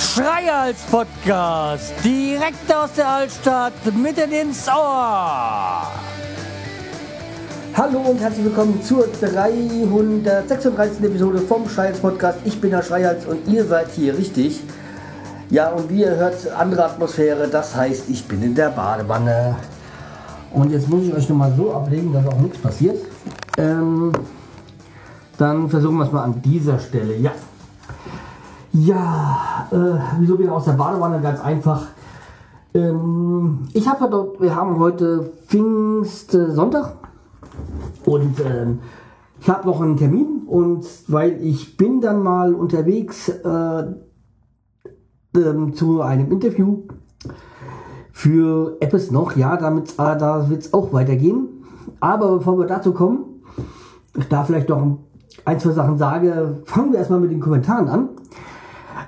Schreihals Podcast, direkt aus der Altstadt, mitten ins Ohr. Hallo und herzlich willkommen zur 336. Episode vom Schreihals Podcast. Ich bin der Schreihals und ihr seid hier richtig. Ja, und wie ihr hört, andere Atmosphäre, das heißt, ich bin in der Badewanne. Und jetzt muss ich euch nochmal so ablegen, dass auch nichts passiert. Ähm, dann versuchen wir es mal an dieser Stelle. Ja. Ja, äh, wieso ich aus der Badewanne? Ganz einfach. Ähm, ich habe dort, wir haben heute Pfingstsonntag und ähm, ich habe noch einen Termin und weil ich bin dann mal unterwegs äh, ähm, zu einem Interview für etwas noch, ja, damit äh, da wird es auch weitergehen. Aber bevor wir dazu kommen, ich da vielleicht noch ein, zwei Sachen sage, fangen wir erstmal mit den Kommentaren an.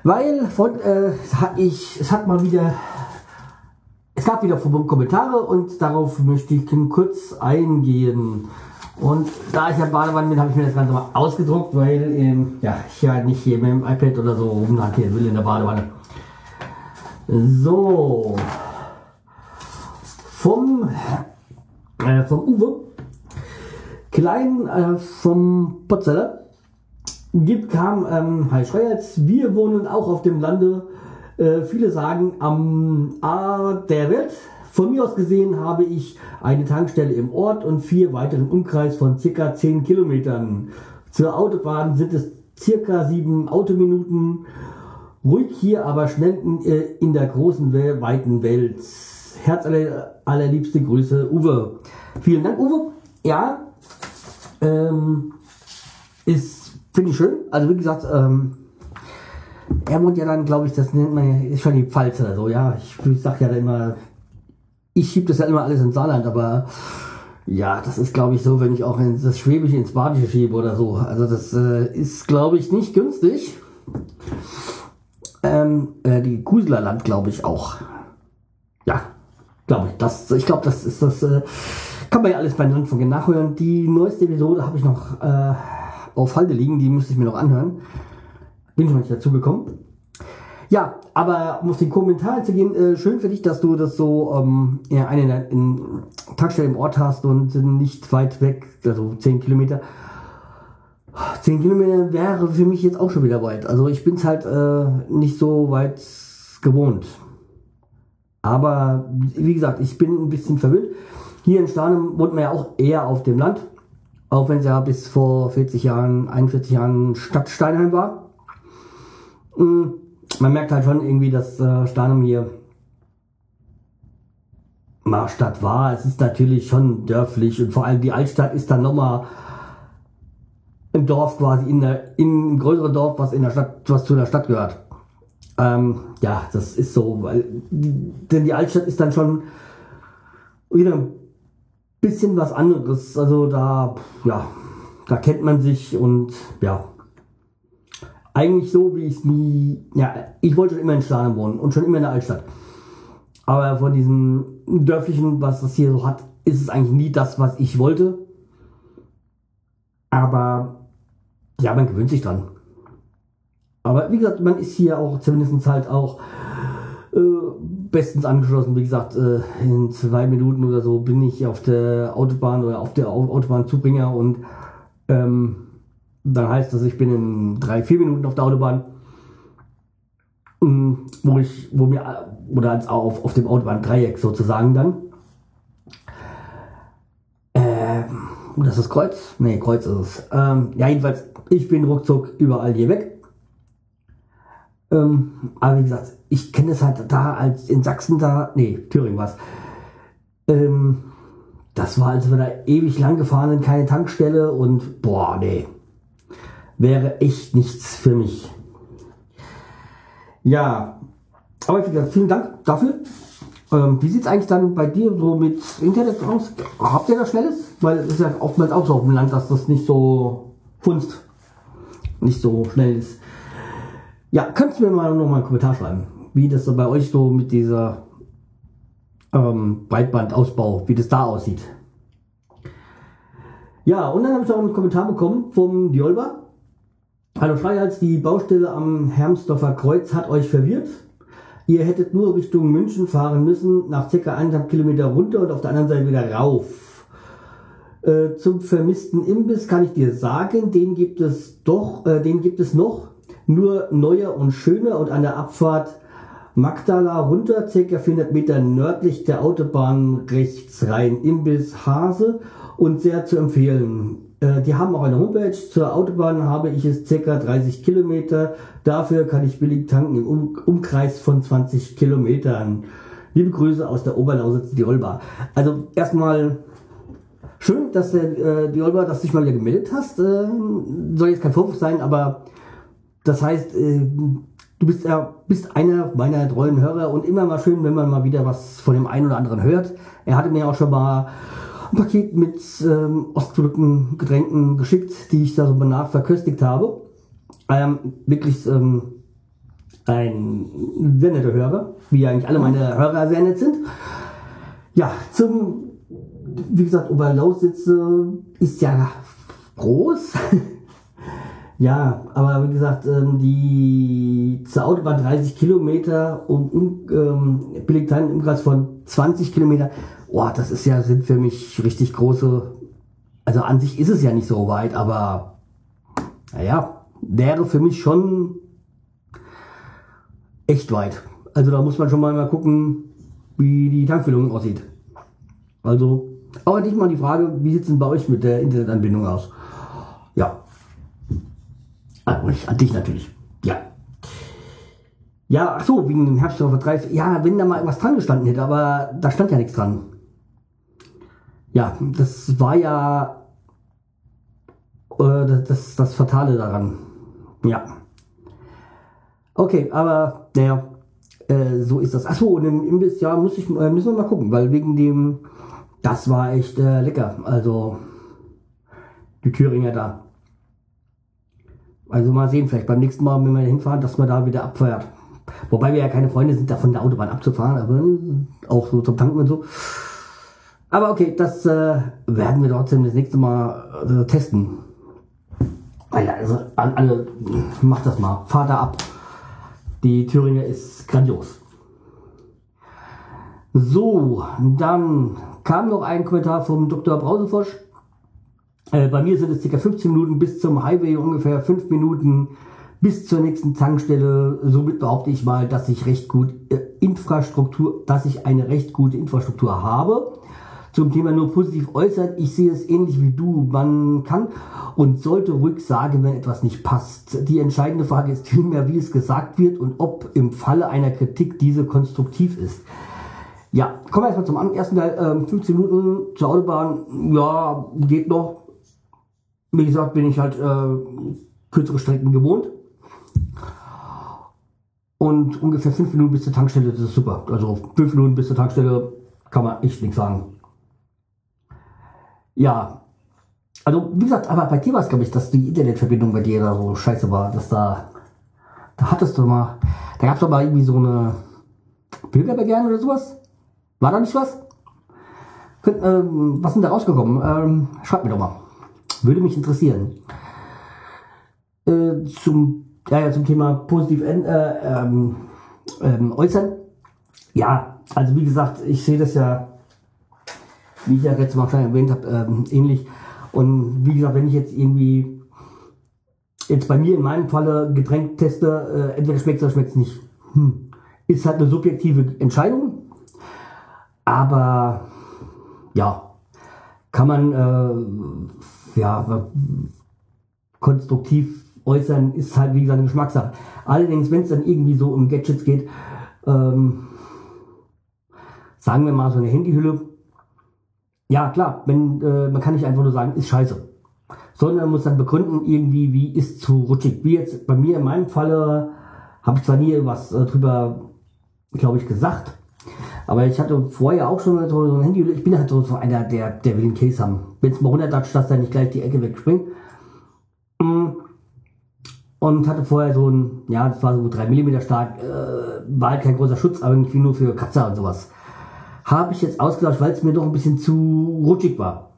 Weil von, äh, ich, es hat mal wieder, es gab wieder Kommentare und darauf möchte ich kurz eingehen. Und da ich ja Badewanne bin, habe ich mir das Ganze mal ausgedruckt, weil ähm, ja, ich ja nicht hier mit dem iPad oder so rumlackieren will in der Badewanne. So. Vom, äh, vom Uwe. Klein äh, vom Potzeller gibt, kam, ähm, Hi Schreierz, wir wohnen auch auf dem Lande. Äh, viele sagen am A der Welt. Von mir aus gesehen habe ich eine Tankstelle im Ort und vier weiteren Umkreis von circa 10 Kilometern. Zur Autobahn sind es circa sieben Autominuten. Ruhig hier, aber schnell in, äh, in der großen, weiten Welt. Herz aller, allerliebste Grüße, Uwe. Vielen Dank, Uwe. Ja, ähm, ist Finde ich schön. Also wie gesagt, ähm, er wohnt ja dann, glaube ich, das nennt man ja, ist schon die Pfalz oder so, ja. Ich, ich sag ja immer, ich schiebe das ja immer alles ins Saarland, aber ja, das ist, glaube ich, so, wenn ich auch in das Schwäbische ins Badische schiebe oder so. Also das äh, ist, glaube ich, nicht günstig. Ähm, äh, die Kuselerland, glaube ich, auch. Ja, glaube ich. Das, ich glaube, das ist das, äh, kann man ja alles bei den nachhören. Die neueste Episode habe ich noch äh, auf Halde liegen, die müsste ich mir noch anhören. Bin schon nicht dazu gekommen. Ja, aber um auf den Kommentar zu gehen, äh, schön für dich, dass du das so ähm, ja, eine in, Tankstelle im Ort hast und nicht weit weg, also 10 Kilometer. 10 Kilometer wäre für mich jetzt auch schon wieder weit. Also ich bin es halt äh, nicht so weit gewohnt. Aber wie gesagt, ich bin ein bisschen verwirrt. Hier in Starnem wohnt man ja auch eher auf dem Land. Auch wenn es ja bis vor 40 Jahren, 41 Jahren Stadt Steinheim war. Mm, man merkt halt schon irgendwie, dass äh, hier mal Stadt war. Es ist natürlich schon dörflich und vor allem die Altstadt ist dann nochmal im Dorf quasi, in, der, in einem größeren Dorf, was in der Stadt, was zu der Stadt gehört. Ähm, ja, das ist so, weil, denn die Altstadt ist dann schon wieder ein bisschen was anderes. Also da, ja, da kennt man sich und ja. Eigentlich so, wie ich es nie. Ja, ich wollte schon immer in Stahlen wohnen und schon immer in der Altstadt. Aber von diesem dörflichen, was das hier so hat, ist es eigentlich nie das, was ich wollte. Aber ja, man gewöhnt sich dran. Aber wie gesagt, man ist hier auch zumindest halt auch äh, bestens angeschlossen. Wie gesagt, äh, in zwei Minuten oder so bin ich auf der Autobahn oder auf der Autobahn Zubringer und ähm, dann heißt das, ich bin in drei, vier Minuten auf der Autobahn, ähm, wo ich, wo mir, oder als auf, auf dem Autobahn-Dreieck sozusagen dann. Ähm, das ist Kreuz? Nee, Kreuz ist es. Ähm, ja, jedenfalls, ich bin ruckzuck überall hier weg. Ähm, aber wie gesagt, ich kenne es halt da als in Sachsen da, nee, Thüringen war Ähm, das war, als wir da ewig lang gefahren sind, keine Tankstelle und boah, nee. Wäre echt nichts für mich. Ja, aber wie gesagt, vielen Dank dafür. Ähm, wie es eigentlich dann bei dir so mit Internet aus? Habt ihr da Schnelles? Weil es ist ja oftmals auch so auf dem Land, dass das nicht so funzt, nicht so schnell ist. Ja, könntest du mir mal noch mal einen Kommentar schreiben, wie das so bei euch so mit dieser ähm, Breitbandausbau, wie das da aussieht. Ja, und dann habe ich noch einen Kommentar bekommen vom Diolba. Hallo Schreihals, die Baustelle am Hermsdorfer Kreuz hat euch verwirrt. Ihr hättet nur Richtung München fahren müssen, nach ca. 1,5 Kilometer runter und auf der anderen Seite wieder rauf. Äh, zum vermissten Imbiss kann ich dir sagen, den gibt es doch, äh, den gibt es noch, nur neuer und schöner und an der Abfahrt Magdala runter, ca. 400 Meter nördlich der Autobahn rechts rein. Imbiss Hase und sehr zu empfehlen. Äh, die haben auch eine Homepage. Zur Autobahn habe ich es ca. 30 Kilometer. Dafür kann ich billig tanken im um Umkreis von 20 Kilometern. Liebe Grüße aus der Oberlausitz, die Olba. Also erstmal schön, dass äh, die Olba, dass du dich mal wieder gemeldet hast. Äh, soll jetzt kein Vorwurf sein, aber das heißt, äh, du bist ja bist einer meiner treuen Hörer und immer mal schön, wenn man mal wieder was von dem einen oder anderen hört. Er hatte mir auch schon mal ein Paket mit ähm, Ostprodukten, Getränken geschickt, die ich da so danach verköstigt habe. Ähm, wirklich ähm, ein sehr netter Hörer, wie eigentlich alle meine Hörer sehr nett sind. Ja, zum, wie gesagt, Oberlausitz äh, ist ja groß. ja, aber wie gesagt, ähm, die zur Autobahn 30 Kilometer um, um ähm, Billigteilen im Kreis von 20 Kilometer boah, das ist ja, sind für mich richtig große, also an sich ist es ja nicht so weit, aber naja, wäre für mich schon echt weit. Also da muss man schon mal, mal gucken, wie die Tankfüllung aussieht. Also, aber nicht mal die Frage, wie sieht es denn bei euch mit der Internetanbindung aus? Ja. Also nicht an dich natürlich. Ja. Ja, ach so, wegen dem Herbstdorfer 3. Ja, wenn da mal irgendwas dran gestanden hätte, aber da stand ja nichts dran ja, das war ja äh, das, das Fatale daran. Ja. Okay, aber naja, äh, so ist das. Achso, und im Imbiss, ja, muss ich, äh, müssen wir mal gucken, weil wegen dem, das war echt äh, lecker. Also, die Thüringer da. Also mal sehen, vielleicht beim nächsten Mal, wenn wir hinfahren, dass man da wieder abfeuert. Wobei wir ja keine Freunde sind, da von der Autobahn abzufahren, aber auch so zum Tanken und so. Aber okay, das äh, werden wir trotzdem das nächste Mal äh, testen. Also, alle, macht das mal. Fahrt da ab. Die Thüringer ist grandios. So, dann kam noch ein Kommentar vom Dr. Brausefosch. Äh, bei mir sind es ca. 15 Minuten bis zum Highway, ungefähr 5 Minuten bis zur nächsten Tankstelle. Somit behaupte ich mal, dass ich recht gut äh, Infrastruktur, dass ich eine recht gute Infrastruktur habe zum Thema nur positiv äußert. Ich sehe es ähnlich wie du. Man kann und sollte ruhig sagen, wenn etwas nicht passt. Die entscheidende Frage ist vielmehr, wie es gesagt wird und ob im Falle einer Kritik diese konstruktiv ist. Ja, kommen wir erstmal zum ersten Teil. Ähm, 15 Minuten zur Autobahn, ja, geht noch. Wie gesagt, bin ich halt äh, kürzere Strecken gewohnt. Und ungefähr 5 Minuten bis zur Tankstelle, das ist super. Also 5 Minuten bis zur Tankstelle kann man echt nichts sagen. Ja. Also, wie gesagt, aber bei dir war es, glaube ich, dass die Internetverbindung bei dir da so scheiße war, dass da, da hattest du mal, da gab es doch mal irgendwie so eine Bürgerbegehren oder sowas. War da nicht was? Ähm, was sind da rausgekommen? Ähm, schreibt mir doch mal. Würde mich interessieren. Äh, zum, ja, ja, zum Thema positiv äh, ähm, ähm, äußern. Ja, also wie gesagt, ich sehe das ja wie ich ja letztes Mal schon erwähnt habe, ähm, ähnlich. Und wie gesagt, wenn ich jetzt irgendwie jetzt bei mir in meinem Falle Getränk teste, äh, entweder schmeckt es oder schmeckt es nicht. Hm. Ist halt eine subjektive Entscheidung. Aber ja, kann man äh, ja konstruktiv äußern, ist halt wie gesagt eine Geschmackssache. Allerdings, wenn es dann irgendwie so um Gadgets geht, ähm, sagen wir mal so eine Handyhülle, ja, klar, wenn, äh, man kann nicht einfach nur sagen, ist scheiße. Sondern man muss dann begründen, irgendwie, wie ist zu rutschig. Wie jetzt bei mir in meinem Falle habe ich zwar nie was äh, drüber, glaube ich, gesagt. Aber ich hatte vorher auch schon so, ein Handy. Ich bin halt so, einer, der, der will einen Case haben. Wenn es mal runterdatscht, dass dann nicht gleich die Ecke wegspringt. Mm. Und hatte vorher so ein, ja, das war so 3 mm stark, äh, war halt kein großer Schutz, aber irgendwie nur für Katze und sowas habe ich jetzt ausgelauscht, weil es mir doch ein bisschen zu rutschig war.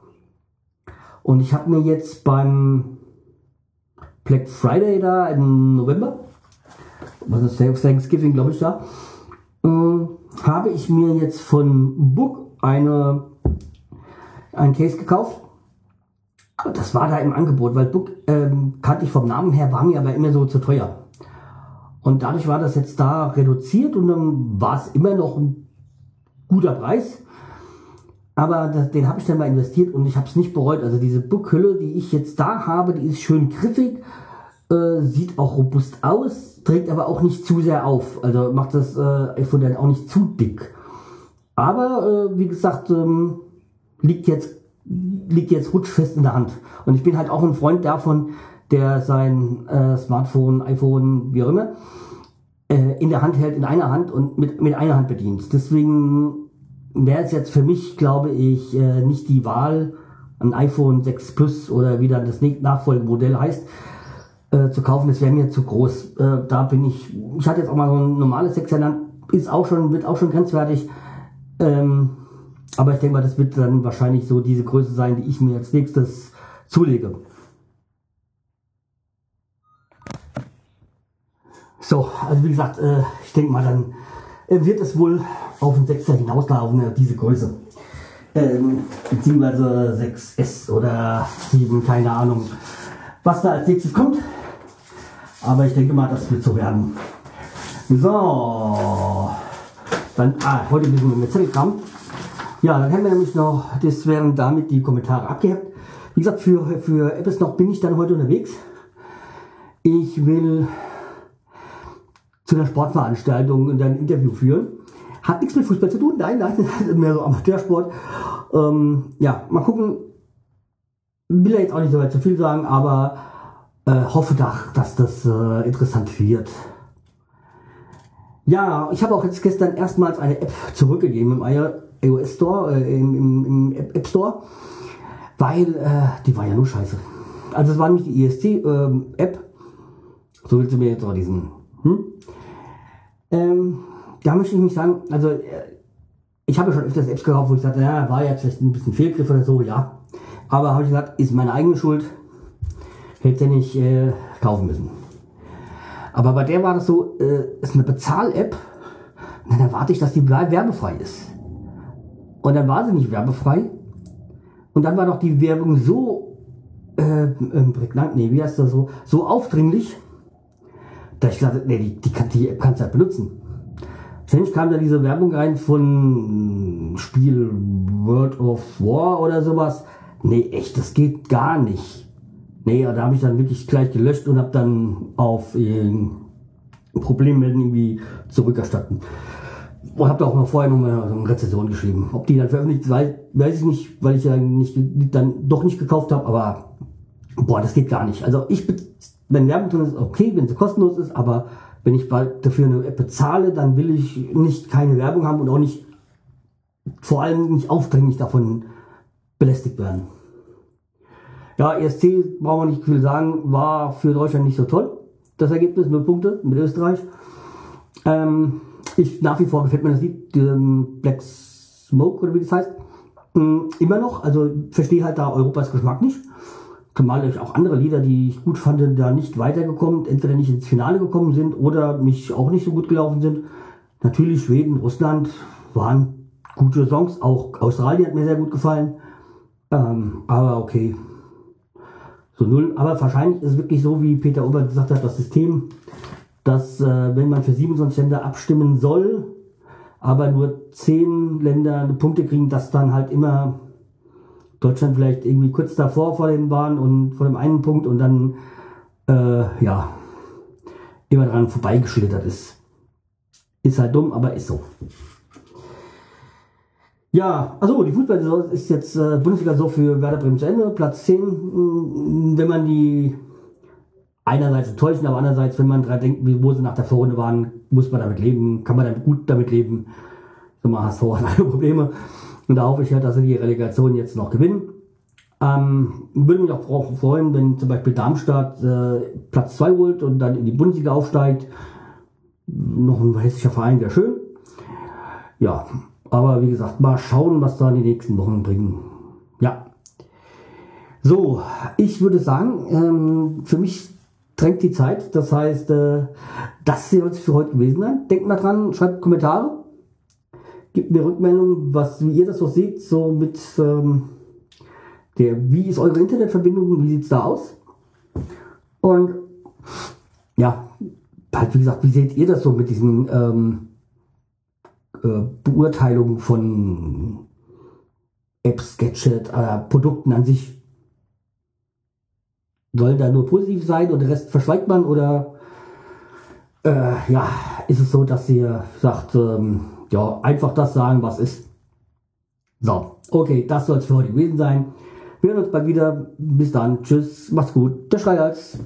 Und ich habe mir jetzt beim Black Friday da im November, was ist Thanksgiving, glaube ich, da, habe ich mir jetzt von Book eine, ein Case gekauft. Das war da im Angebot, weil Book ähm, kannte ich vom Namen her, war mir aber immer so zu teuer. Und dadurch war das jetzt da reduziert und dann war es immer noch ein guter Preis. Aber das, den habe ich dann mal investiert und ich habe es nicht bereut. Also diese Buckhülle, die ich jetzt da habe, die ist schön griffig, äh, sieht auch robust aus, trägt aber auch nicht zu sehr auf. Also macht das äh, iPhone dann auch nicht zu dick. Aber äh, wie gesagt, ähm, liegt jetzt liegt jetzt rutschfest in der Hand. Und ich bin halt auch ein Freund davon, der sein äh, Smartphone, iPhone, wie auch immer, äh, in der Hand hält, in einer Hand und mit, mit einer Hand bedient. Deswegen wäre es jetzt für mich, glaube ich, äh, nicht die Wahl, ein iPhone 6 Plus oder wie dann das Nachfolgemodell heißt, äh, zu kaufen. Das wäre mir zu groß. Äh, da bin ich, ich hatte jetzt auch mal so ein normales 6 er ist auch schon, wird auch schon grenzwertig. Ähm, aber ich denke mal, das wird dann wahrscheinlich so diese Größe sein, die ich mir als nächstes zulege. So, also wie gesagt, äh, ich denke mal, dann äh, wird es wohl auf den 6er hinauslaufen, äh, diese Größe. Ähm, beziehungsweise 6S oder 7, keine Ahnung, was da als nächstes kommt. Aber ich denke mal, das wird so werden. So, dann, ah, heute müssen wir mit Zettelkram. Ja, dann haben wir nämlich noch, das wären damit die Kommentare abgehackt. Wie gesagt, für, für Apps noch bin ich dann heute unterwegs. Ich will zu einer Sportveranstaltung und ein Interview führen. Hat nichts mit Fußball zu tun, nein, nein, mehr so Amateursport. Ähm, ja, mal gucken. Will ja jetzt auch nicht so weit zu viel sagen, aber äh, hoffe doch, dass das äh, interessant wird. Ja, ich habe auch jetzt gestern erstmals eine App zurückgegeben im iOS Store, äh, im, im, im, App Store, weil äh, die war ja nur scheiße. Also es war nicht die ESC-App, ähm, so willst du mir jetzt auch diesen, hm? Ähm, da möchte ich nicht sagen, also äh, ich habe ja schon öfters Apps gekauft, wo ich sagte, ja, war jetzt vielleicht ein bisschen Fehlgriff oder so, ja. Aber habe ich gesagt, ist meine eigene Schuld, hätte ich nicht äh, kaufen müssen. Aber bei der war das so, äh, ist eine Bezahl-App, dann erwarte ich, dass die werbefrei ist. Und dann war sie nicht werbefrei. Und dann war doch die Werbung so äh, ähm, prägnant, nee, wie heißt das so, so aufdringlich, da ich gesagt nee, die, die, kann, die App kannst du halt benutzen. Ständig kam da diese Werbung rein von Spiel World of War oder sowas. Nee, echt, das geht gar nicht. Nee, da habe ich dann wirklich gleich gelöscht und habe dann auf äh, Problemmelden irgendwie zurückerstatten. Und habe da auch noch vorher noch mal so eine Rezession geschrieben. Ob die dann veröffentlicht, weiß, weiß ich nicht, weil ich ja nicht, dann doch nicht gekauft habe, aber boah, das geht gar nicht. Also ich wenn Werbung drin ist, okay, wenn sie kostenlos ist, aber wenn ich dafür eine App bezahle, dann will ich nicht keine Werbung haben und auch nicht, vor allem nicht aufdringlich davon belästigt werden. Ja, ESC, brauchen wir nicht viel sagen, war für Deutschland nicht so toll. Das Ergebnis, null Punkte mit Österreich. Ähm, ich, nach wie vor gefällt mir das Lied, ähm, Black Smoke oder wie das heißt, ähm, immer noch. Also verstehe halt da Europas Geschmack nicht. Zumal ich auch andere Lieder, die ich gut fand, da nicht weitergekommen, entweder nicht ins Finale gekommen sind oder mich auch nicht so gut gelaufen sind. Natürlich Schweden, Russland waren gute Songs, auch Australien hat mir sehr gut gefallen. Ähm, aber okay. So null. Aber wahrscheinlich ist es wirklich so, wie Peter Ober gesagt hat, das System, dass äh, wenn man für 27 Länder abstimmen soll, aber nur 10 Länder Punkte kriegen, dass dann halt immer Deutschland vielleicht irgendwie kurz davor vor dem waren und vor dem einen Punkt und dann äh, ja immer dran vorbeigeschlittert ist. Ist halt dumm, aber ist so. Ja, also die Fußball ist jetzt äh, Bundesliga so für Werder Bremen zu Ende. Platz 10, mm, wenn man die einerseits enttäuschen, aber andererseits, wenn man dran denkt, wo sie nach der Vorrunde waren, muss man damit leben, kann man damit gut damit leben. So mal HSV hat alle Probleme. Und da hoffe ich ja, dass sie die Relegation jetzt noch gewinnen. Ähm, würde mich auch freuen, wenn zum Beispiel Darmstadt äh, Platz 2 holt und dann in die Bundesliga aufsteigt. Noch ein hessischer Verein wäre schön. Ja, aber wie gesagt, mal schauen, was da in die nächsten Wochen bringen. Ja. So, ich würde sagen, ähm, für mich drängt die Zeit. Das heißt, äh, das soll es für heute gewesen sein. Denkt mal dran, schreibt Kommentare. Gebt mir Rückmeldung, was, wie ihr das so seht, so mit ähm, der, wie ist eure Internetverbindung, wie sieht es da aus? Und ja, halt wie gesagt, wie seht ihr das so mit diesen ähm, äh, Beurteilungen von Apps, Gadget, äh, Produkten an sich? Soll da nur positiv sein und den Rest verschweigt man oder äh, ja, ist es so, dass ihr sagt, ähm, ja, einfach das sagen, was ist? So, okay, das soll es für heute gewesen sein. Wir hören uns bald wieder. Bis dann. Tschüss. Macht's gut. Der Schreihals.